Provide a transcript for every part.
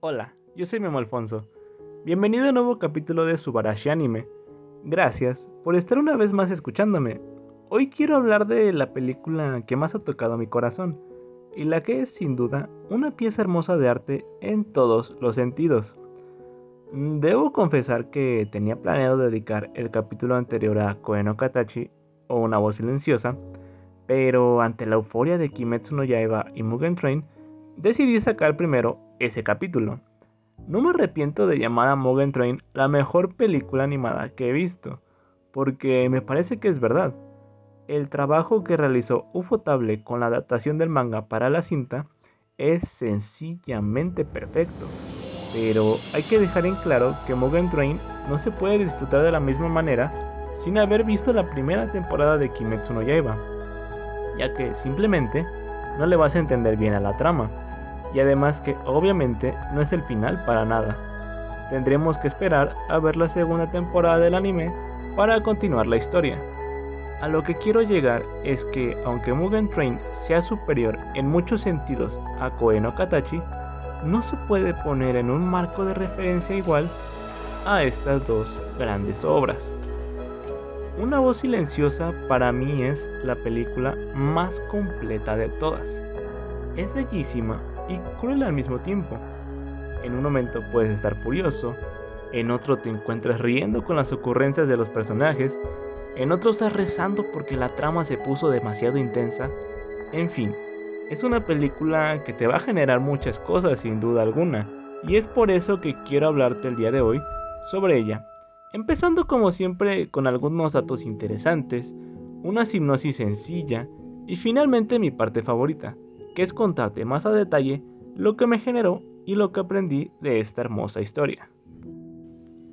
Hola, yo soy Memo Alfonso. Bienvenido a un nuevo capítulo de Subarashi Anime. Gracias por estar una vez más escuchándome. Hoy quiero hablar de la película que más ha tocado mi corazón y la que es sin duda una pieza hermosa de arte en todos los sentidos. Debo confesar que tenía planeado dedicar el capítulo anterior a Koeno Katachi o Una voz silenciosa, pero ante la euforia de Kimetsu no Yaiba y Mugen Train, decidí sacar primero ese capítulo. No me arrepiento de llamar a Mugen Train la mejor película animada que he visto, porque me parece que es verdad. El trabajo que realizó Ufotable con la adaptación del manga para la cinta es sencillamente perfecto. Pero hay que dejar en claro que Mugen Train no se puede disfrutar de la misma manera sin haber visto la primera temporada de Kimetsu no Yaiba, ya que simplemente no le vas a entender bien a la trama, y además que obviamente no es el final para nada. Tendremos que esperar a ver la segunda temporada del anime para continuar la historia. A lo que quiero llegar es que aunque Mugen Train sea superior en muchos sentidos a Koe no Katachi, no se puede poner en un marco de referencia igual a estas dos grandes obras. Una voz silenciosa para mí es la película más completa de todas. Es bellísima y cruel al mismo tiempo. En un momento puedes estar furioso, en otro te encuentras riendo con las ocurrencias de los personajes, en otro estás rezando porque la trama se puso demasiado intensa. En fin, es una película que te va a generar muchas cosas sin duda alguna, y es por eso que quiero hablarte el día de hoy sobre ella. Empezando como siempre con algunos datos interesantes, una hipnosis sencilla y finalmente mi parte favorita, que es contarte más a detalle lo que me generó y lo que aprendí de esta hermosa historia.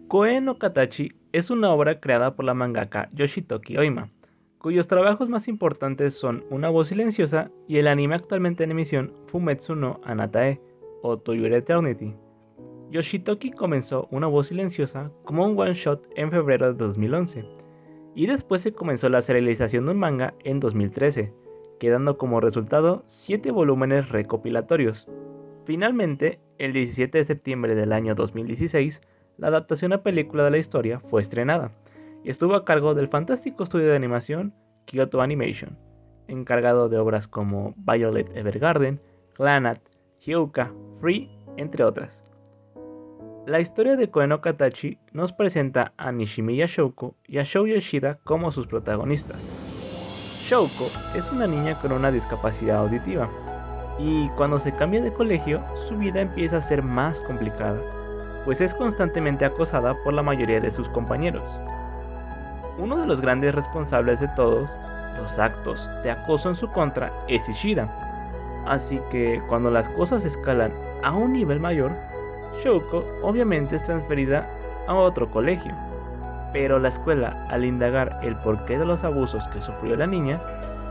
Koe no Katachi es una obra creada por la mangaka Yoshitoki Oima, cuyos trabajos más importantes son Una voz silenciosa y el anime actualmente en emisión Fumetsu no Anatae o To Eternity. Yoshitoki comenzó Una voz silenciosa como un one shot en febrero de 2011 y después se comenzó la serialización de un manga en 2013 quedando como resultado 7 volúmenes recopilatorios. Finalmente, el 17 de septiembre del año 2016, la adaptación a película de la historia fue estrenada y estuvo a cargo del fantástico estudio de animación Kyoto Animation, encargado de obras como Violet Evergarden, Clanat, Hyuka, Free, entre otras. La historia de Koeno Katachi nos presenta a Nishimiya Shouko y a Shou Yoshida como sus protagonistas. Shouko es una niña con una discapacidad auditiva y cuando se cambia de colegio su vida empieza a ser más complicada, pues es constantemente acosada por la mayoría de sus compañeros. Uno de los grandes responsables de todos los actos de acoso en su contra es Ishida, así que cuando las cosas escalan a un nivel mayor, Shouko obviamente es transferida a otro colegio pero la escuela, al indagar el porqué de los abusos que sufrió la niña,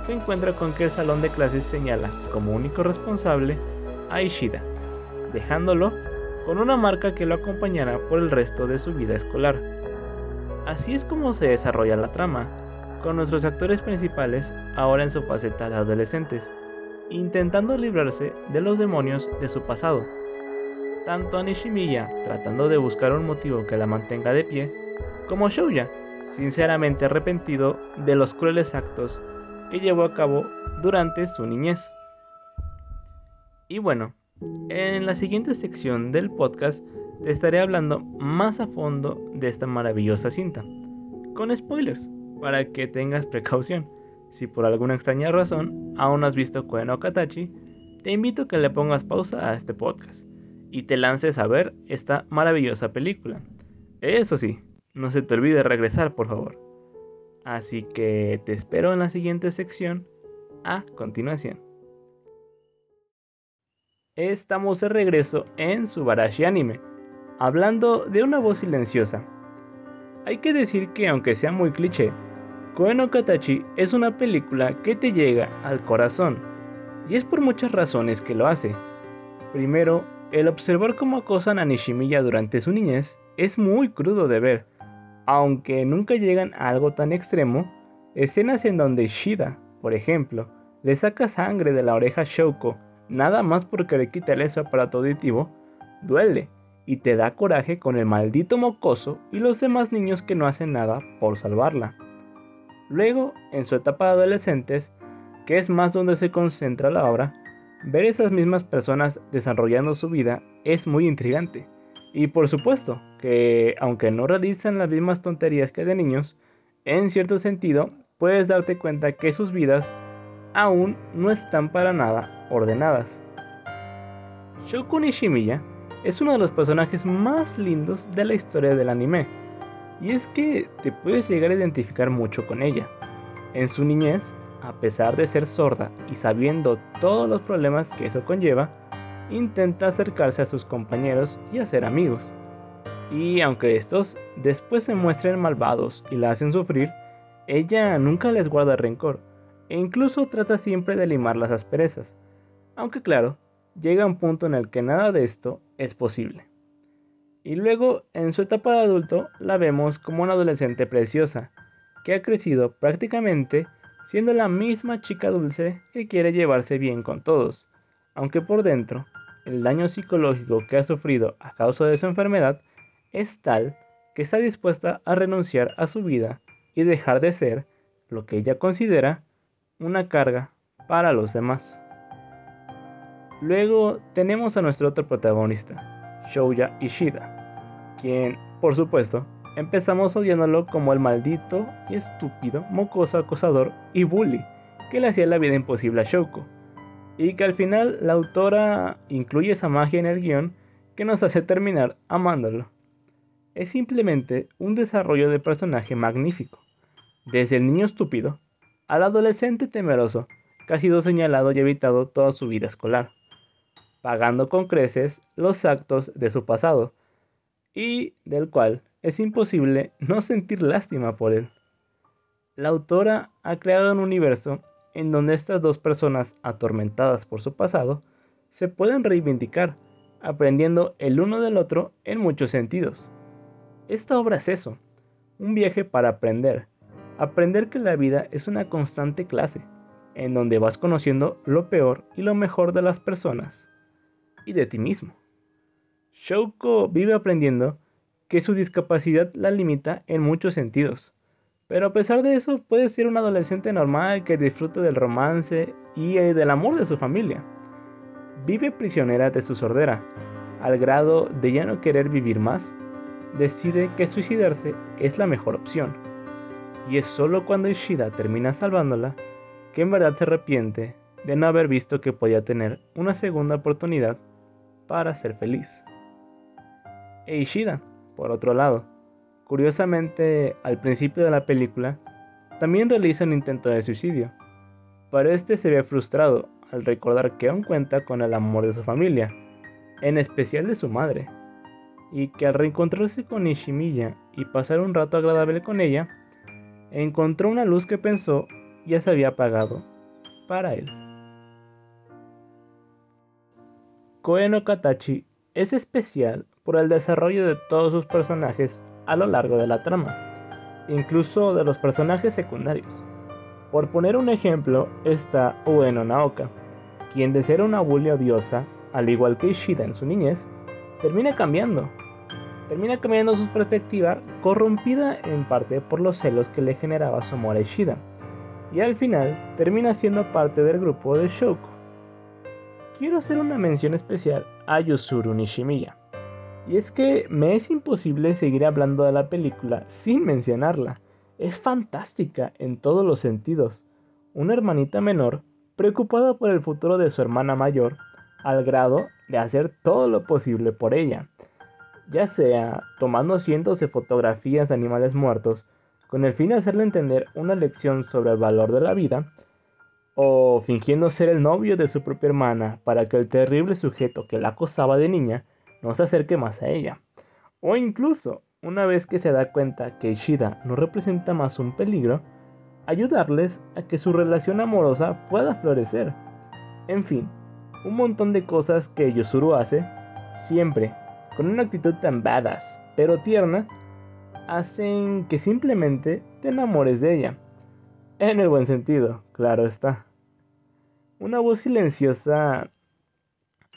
se encuentra con que el salón de clases señala como único responsable a Ishida, dejándolo con una marca que lo acompañará por el resto de su vida escolar. Así es como se desarrolla la trama, con nuestros actores principales ahora en su faceta de adolescentes, intentando librarse de los demonios de su pasado. Tanto a Nishimiya tratando de buscar un motivo que la mantenga de pie, como Shouya, sinceramente arrepentido de los crueles actos que llevó a cabo durante su niñez. Y bueno, en la siguiente sección del podcast te estaré hablando más a fondo de esta maravillosa cinta, con spoilers, para que tengas precaución. Si por alguna extraña razón aún no has visto Koen Katachi, te invito a que le pongas pausa a este podcast y te lances a ver esta maravillosa película. Eso sí, no se te olvide regresar, por favor. Así que te espero en la siguiente sección a continuación. Estamos de regreso en Subarashi Anime, hablando de una voz silenciosa. Hay que decir que aunque sea muy cliché, Koen Katachi es una película que te llega al corazón, y es por muchas razones que lo hace. Primero, el observar cómo acosan a Nishimiya durante su niñez es muy crudo de ver, aunque nunca llegan a algo tan extremo, escenas en donde Shida, por ejemplo, le saca sangre de la oreja a Shouko nada más porque le quita ese aparato auditivo, duele y te da coraje con el maldito mocoso y los demás niños que no hacen nada por salvarla. Luego, en su etapa de adolescentes, que es más donde se concentra la obra, ver esas mismas personas desarrollando su vida es muy intrigante. Y por supuesto que, aunque no realizan las mismas tonterías que de niños, en cierto sentido puedes darte cuenta que sus vidas aún no están para nada ordenadas. Shoko Nishimiya es uno de los personajes más lindos de la historia del anime, y es que te puedes llegar a identificar mucho con ella. En su niñez, a pesar de ser sorda y sabiendo todos los problemas que eso conlleva, intenta acercarse a sus compañeros y hacer amigos. Y aunque estos después se muestren malvados y la hacen sufrir, ella nunca les guarda rencor e incluso trata siempre de limar las asperezas. Aunque claro, llega un punto en el que nada de esto es posible. Y luego, en su etapa de adulto, la vemos como una adolescente preciosa, que ha crecido prácticamente siendo la misma chica dulce que quiere llevarse bien con todos, aunque por dentro, el daño psicológico que ha sufrido a causa de su enfermedad es tal que está dispuesta a renunciar a su vida y dejar de ser lo que ella considera una carga para los demás. Luego tenemos a nuestro otro protagonista, Shouya Ishida, quien, por supuesto, empezamos odiándolo como el maldito y estúpido, mocoso acosador y bully que le hacía la vida imposible a Shouko, y que al final la autora incluye esa magia en el guion que nos hace terminar amándolo. Es simplemente un desarrollo de personaje magnífico, desde el niño estúpido al adolescente temeroso que ha sido señalado y evitado toda su vida escolar, pagando con creces los actos de su pasado, y del cual es imposible no sentir lástima por él. La autora ha creado un universo en donde estas dos personas atormentadas por su pasado se pueden reivindicar, aprendiendo el uno del otro en muchos sentidos. Esta obra es eso, un viaje para aprender, aprender que la vida es una constante clase, en donde vas conociendo lo peor y lo mejor de las personas y de ti mismo. Shouko vive aprendiendo que su discapacidad la limita en muchos sentidos, pero a pesar de eso puede ser un adolescente normal que disfruta del romance y eh, del amor de su familia. Vive prisionera de su sordera, al grado de ya no querer vivir más, decide que suicidarse es la mejor opción. Y es solo cuando Ishida termina salvándola que en verdad se arrepiente de no haber visto que podía tener una segunda oportunidad para ser feliz. E Ishida, por otro lado, curiosamente al principio de la película, también realiza un intento de suicidio, pero este se ve frustrado al recordar que aún cuenta con el amor de su familia, en especial de su madre, y que al reencontrarse con Ishimiya y pasar un rato agradable con ella, encontró una luz que pensó ya se había apagado para él. Koe no Katachi es especial por el desarrollo de todos sus personajes a lo largo de la trama, incluso de los personajes secundarios. Por poner un ejemplo está Ueno Naoka, quien de ser una bully odiosa, al igual que Ishida en su niñez, termina cambiando. Termina cambiando su perspectiva, corrompida en parte por los celos que le generaba su amor a Ishida, y al final termina siendo parte del grupo de Shouko. Quiero hacer una mención especial a Yusuru Nishimiya, y es que me es imposible seguir hablando de la película sin mencionarla. Es fantástica en todos los sentidos. Una hermanita menor preocupada por el futuro de su hermana mayor, al grado de hacer todo lo posible por ella, ya sea tomando cientos de fotografías de animales muertos con el fin de hacerle entender una lección sobre el valor de la vida, o fingiendo ser el novio de su propia hermana para que el terrible sujeto que la acosaba de niña no se acerque más a ella. O incluso, una vez que se da cuenta que Ishida no representa más un peligro, ayudarles a que su relación amorosa pueda florecer. En fin, un montón de cosas que Yosuru hace, siempre con una actitud tan badass, pero tierna, hacen que simplemente te enamores de ella. En el buen sentido, claro está. Una voz silenciosa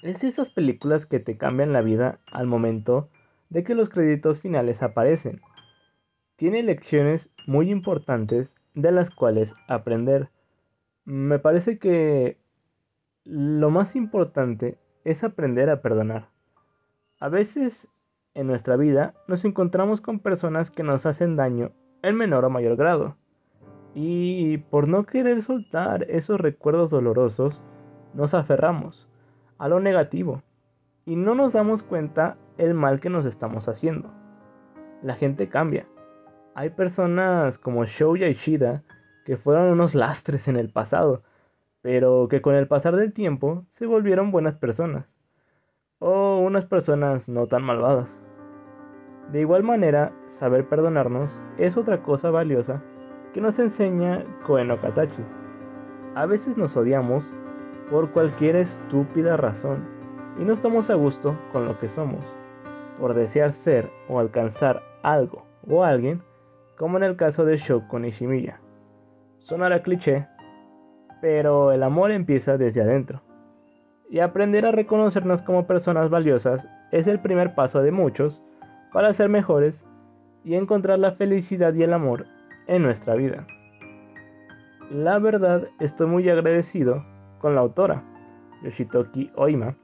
Es esas películas que te cambian la vida al momento de que los créditos finales aparecen. Tiene lecciones muy importantes de las cuales aprender. Me parece que lo más importante es aprender a perdonar. A veces en nuestra vida nos encontramos con personas que nos hacen daño en menor o mayor grado. Y por no querer soltar esos recuerdos dolorosos, nos aferramos a lo negativo y no nos damos cuenta el mal que nos estamos haciendo. La gente cambia. Hay personas como Shouya Ishida que fueron unos lastres en el pasado, pero que con el pasar del tiempo se volvieron buenas personas. O unas personas no tan malvadas. De igual manera, saber perdonarnos es otra cosa valiosa que nos enseña Koen Okatachi. A veces nos odiamos por cualquier estúpida razón y no estamos a gusto con lo que somos, por desear ser o alcanzar algo o alguien, como en el caso de Shoko Nishimiya. Sonará cliché, pero el amor empieza desde adentro. Y aprender a reconocernos como personas valiosas es el primer paso de muchos para ser mejores y encontrar la felicidad y el amor en nuestra vida. La verdad estoy muy agradecido con la autora, Yoshitoki Oima,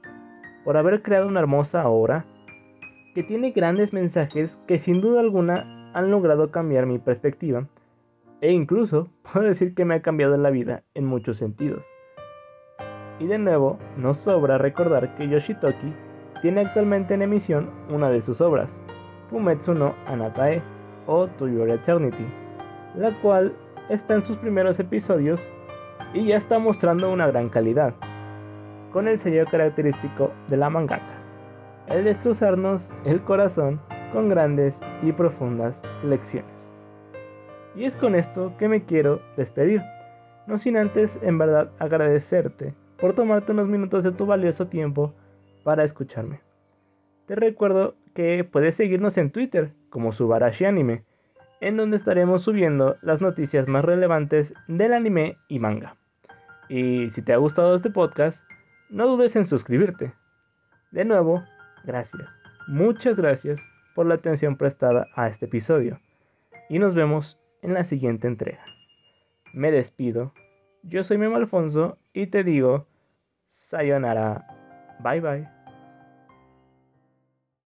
por haber creado una hermosa obra que tiene grandes mensajes que sin duda alguna han logrado cambiar mi perspectiva e incluso puedo decir que me ha cambiado la vida en muchos sentidos. Y de nuevo, no sobra recordar que Yoshitoki tiene actualmente en emisión una de sus obras, Fumetsu no Anatae o To Eternity, la cual está en sus primeros episodios y ya está mostrando una gran calidad, con el sello característico de la mangaka, el destrozarnos el corazón con grandes y profundas lecciones. Y es con esto que me quiero despedir, no sin antes en verdad agradecerte por tomarte unos minutos de tu valioso tiempo para escucharme. Te recuerdo que puedes seguirnos en Twitter como Subarashi Anime, en donde estaremos subiendo las noticias más relevantes del anime y manga. Y si te ha gustado este podcast, no dudes en suscribirte. De nuevo, gracias, muchas gracias por la atención prestada a este episodio. Y nos vemos en la siguiente entrega. Me despido. Yo soy Memo Alfonso y te digo, sayonara. Bye bye.